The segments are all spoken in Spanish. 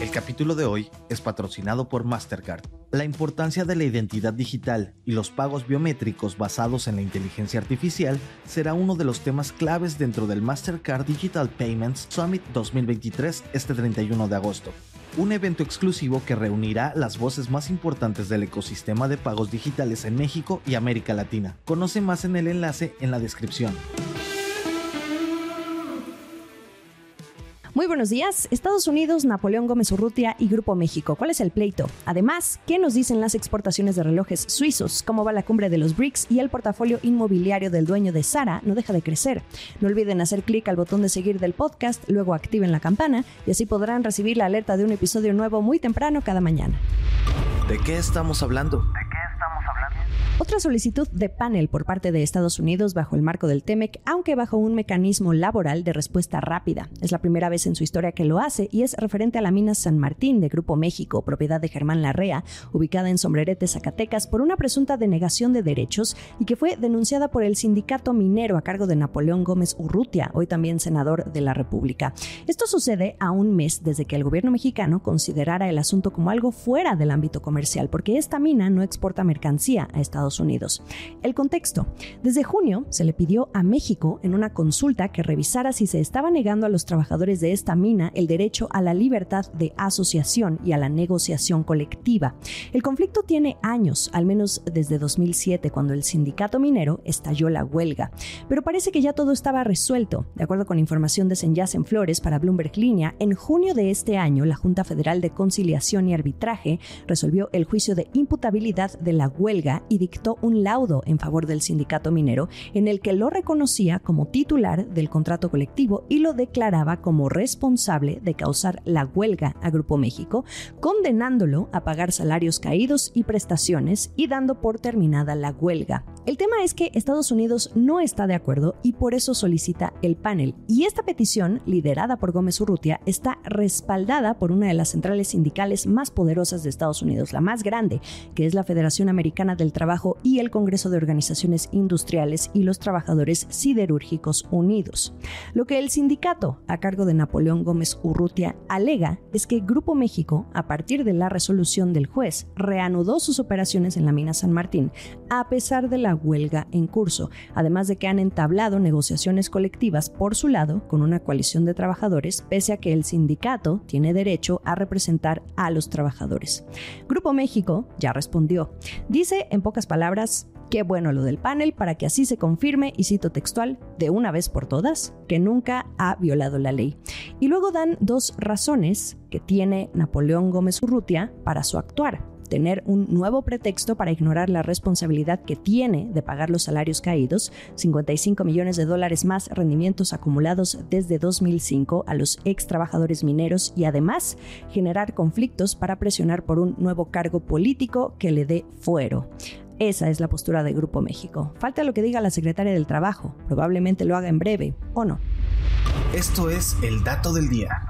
El capítulo de hoy es patrocinado por Mastercard. La importancia de la identidad digital y los pagos biométricos basados en la inteligencia artificial será uno de los temas claves dentro del Mastercard Digital Payments Summit 2023 este 31 de agosto. Un evento exclusivo que reunirá las voces más importantes del ecosistema de pagos digitales en México y América Latina. Conoce más en el enlace en la descripción. Muy buenos días. Estados Unidos, Napoleón Gómez Urrutia y Grupo México. ¿Cuál es el pleito? Además, ¿qué nos dicen las exportaciones de relojes suizos? ¿Cómo va la cumbre de los BRICS? Y el portafolio inmobiliario del dueño de Sara no deja de crecer. No olviden hacer clic al botón de seguir del podcast, luego activen la campana y así podrán recibir la alerta de un episodio nuevo muy temprano cada mañana. ¿De qué estamos hablando? Otra solicitud de panel por parte de Estados Unidos bajo el marco del TEMEC, aunque bajo un mecanismo laboral de respuesta rápida. Es la primera vez en su historia que lo hace y es referente a la mina San Martín de Grupo México, propiedad de Germán Larrea, ubicada en Sombrerete, Zacatecas, por una presunta denegación de derechos y que fue denunciada por el sindicato minero a cargo de Napoleón Gómez Urrutia, hoy también senador de la República. Esto sucede a un mes desde que el gobierno mexicano considerara el asunto como algo fuera del ámbito comercial, porque esta mina no exporta mercancía a Estados Unidos. El contexto. Desde junio se le pidió a México en una consulta que revisara si se estaba negando a los trabajadores de esta mina el derecho a la libertad de asociación y a la negociación colectiva. El conflicto tiene años, al menos desde 2007, cuando el sindicato minero estalló la huelga. Pero parece que ya todo estaba resuelto. De acuerdo con información de en Flores para Bloomberg Línea, en junio de este año, la Junta Federal de Conciliación y Arbitraje resolvió el juicio de imputabilidad de la huelga y dictó un laudo en favor del sindicato minero en el que lo reconocía como titular del contrato colectivo y lo declaraba como responsable de causar la huelga a Grupo México, condenándolo a pagar salarios caídos y prestaciones y dando por terminada la huelga. El tema es que Estados Unidos no está de acuerdo y por eso solicita el panel. Y esta petición, liderada por Gómez Urrutia, está respaldada por una de las centrales sindicales más poderosas de Estados Unidos, la más grande, que es la Federación Americana del Trabajo y el Congreso de Organizaciones Industriales y los Trabajadores Siderúrgicos Unidos. Lo que el sindicato, a cargo de Napoleón Gómez Urrutia, alega es que Grupo México, a partir de la resolución del juez, reanudó sus operaciones en la mina San Martín, a pesar de la huelga en curso, además de que han entablado negociaciones colectivas por su lado con una coalición de trabajadores, pese a que el sindicato tiene derecho a representar a los trabajadores. Grupo México ya respondió. Dice en pocas palabras qué bueno lo del panel para que así se confirme, y cito textual, de una vez por todas, que nunca ha violado la ley. Y luego dan dos razones que tiene Napoleón Gómez Urrutia para su actuar tener un nuevo pretexto para ignorar la responsabilidad que tiene de pagar los salarios caídos, 55 millones de dólares más rendimientos acumulados desde 2005 a los ex trabajadores mineros y además generar conflictos para presionar por un nuevo cargo político que le dé fuero. Esa es la postura de Grupo México. Falta lo que diga la secretaria del Trabajo. Probablemente lo haga en breve, ¿o no? Esto es el dato del día.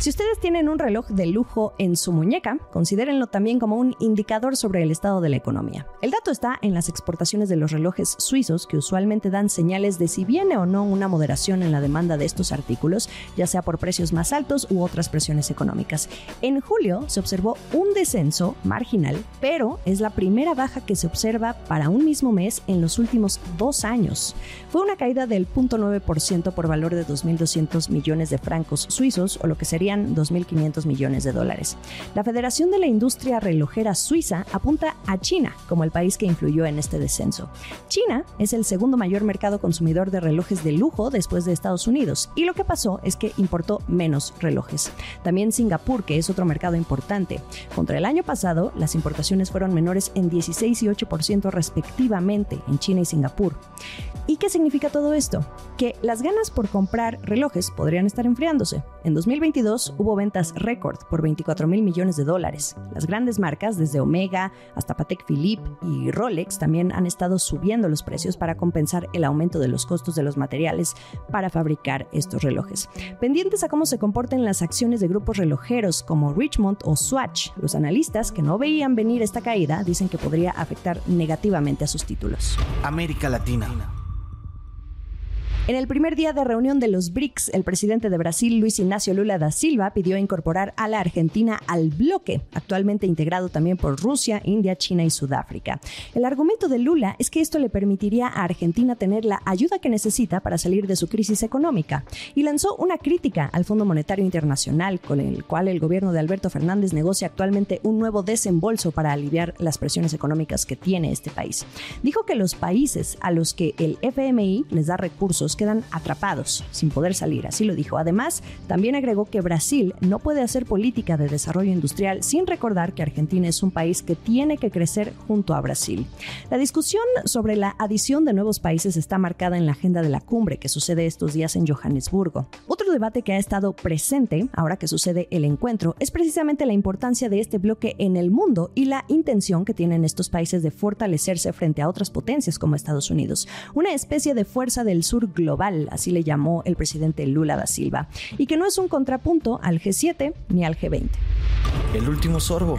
Si ustedes tienen un reloj de lujo en su muñeca, considérenlo también como un indicador sobre el estado de la economía. El dato está en las exportaciones de los relojes suizos, que usualmente dan señales de si viene o no una moderación en la demanda de estos artículos, ya sea por precios más altos u otras presiones económicas. En julio se observó un descenso marginal, pero es la primera baja que se observa para un mismo mes en los últimos dos años. Fue una caída del 0.9% por valor de 2.200 millones de francos suizos, o lo que sería 2.500 millones de dólares. La Federación de la Industria Relojera Suiza apunta a China como el país que influyó en este descenso. China es el segundo mayor mercado consumidor de relojes de lujo después de Estados Unidos y lo que pasó es que importó menos relojes. También Singapur, que es otro mercado importante. Contra el año pasado, las importaciones fueron menores en 16 y 8% respectivamente en China y Singapur. ¿Y qué significa todo esto? Que las ganas por comprar relojes podrían estar enfriándose. En 2022, hubo ventas récord por 24 mil millones de dólares. Las grandes marcas, desde Omega hasta Patek Philippe y Rolex, también han estado subiendo los precios para compensar el aumento de los costos de los materiales para fabricar estos relojes. Pendientes a cómo se comporten las acciones de grupos relojeros como Richmond o Swatch, los analistas que no veían venir esta caída dicen que podría afectar negativamente a sus títulos. América Latina. En el primer día de reunión de los BRICS, el presidente de Brasil, Luis Ignacio Lula da Silva, pidió incorporar a la Argentina al bloque, actualmente integrado también por Rusia, India, China y Sudáfrica. El argumento de Lula es que esto le permitiría a Argentina tener la ayuda que necesita para salir de su crisis económica y lanzó una crítica al Fondo Monetario Internacional, con el cual el gobierno de Alberto Fernández negocia actualmente un nuevo desembolso para aliviar las presiones económicas que tiene este país. Dijo que los países a los que el FMI les da recursos quedan atrapados, sin poder salir, así lo dijo. Además, también agregó que Brasil no puede hacer política de desarrollo industrial sin recordar que Argentina es un país que tiene que crecer junto a Brasil. La discusión sobre la adición de nuevos países está marcada en la agenda de la cumbre que sucede estos días en Johannesburgo. Otro debate que ha estado presente, ahora que sucede el encuentro, es precisamente la importancia de este bloque en el mundo y la intención que tienen estos países de fortalecerse frente a otras potencias como Estados Unidos. Una especie de fuerza del sur global así le llamó el presidente Lula da Silva, y que no es un contrapunto al G7 ni al G20. El último sorbo.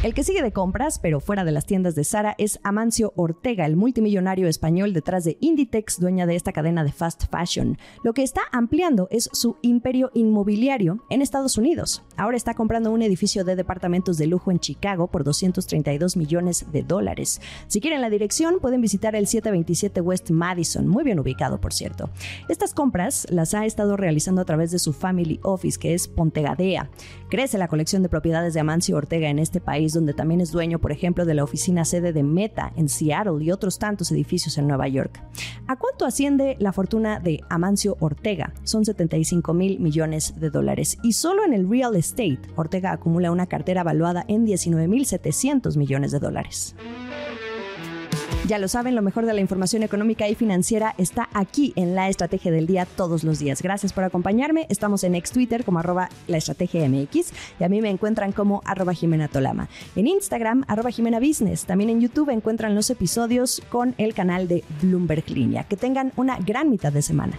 El que sigue de compras, pero fuera de las tiendas de Sara, es Amancio Ortega, el multimillonario español detrás de Inditex, dueña de esta cadena de fast fashion. Lo que está ampliando es su imperio inmobiliario en Estados Unidos. Ahora está comprando un edificio de departamentos de lujo en Chicago por 232 millones de dólares. Si quieren la dirección, pueden visitar el 727 West Madison, muy bien ubicado, por cierto. Estas compras las ha estado realizando a través de su family office, que es Pontegadea. Crece la colección de propiedades de Amancio Ortega en este país donde también es dueño, por ejemplo, de la oficina sede de Meta en Seattle y otros tantos edificios en Nueva York. ¿A cuánto asciende la fortuna de Amancio Ortega? Son 75 mil millones de dólares. Y solo en el real estate, Ortega acumula una cartera valuada en 19 mil 700 millones de dólares. Ya lo saben, lo mejor de la información económica y financiera está aquí en la Estrategia del Día todos los días. Gracias por acompañarme. Estamos en ex Twitter como arroba la estrategia MX y a mí me encuentran como arroba Jimena Tolama. En Instagram, arroba Jimena Business. También en YouTube encuentran los episodios con el canal de Bloomberg Línea. Que tengan una gran mitad de semana.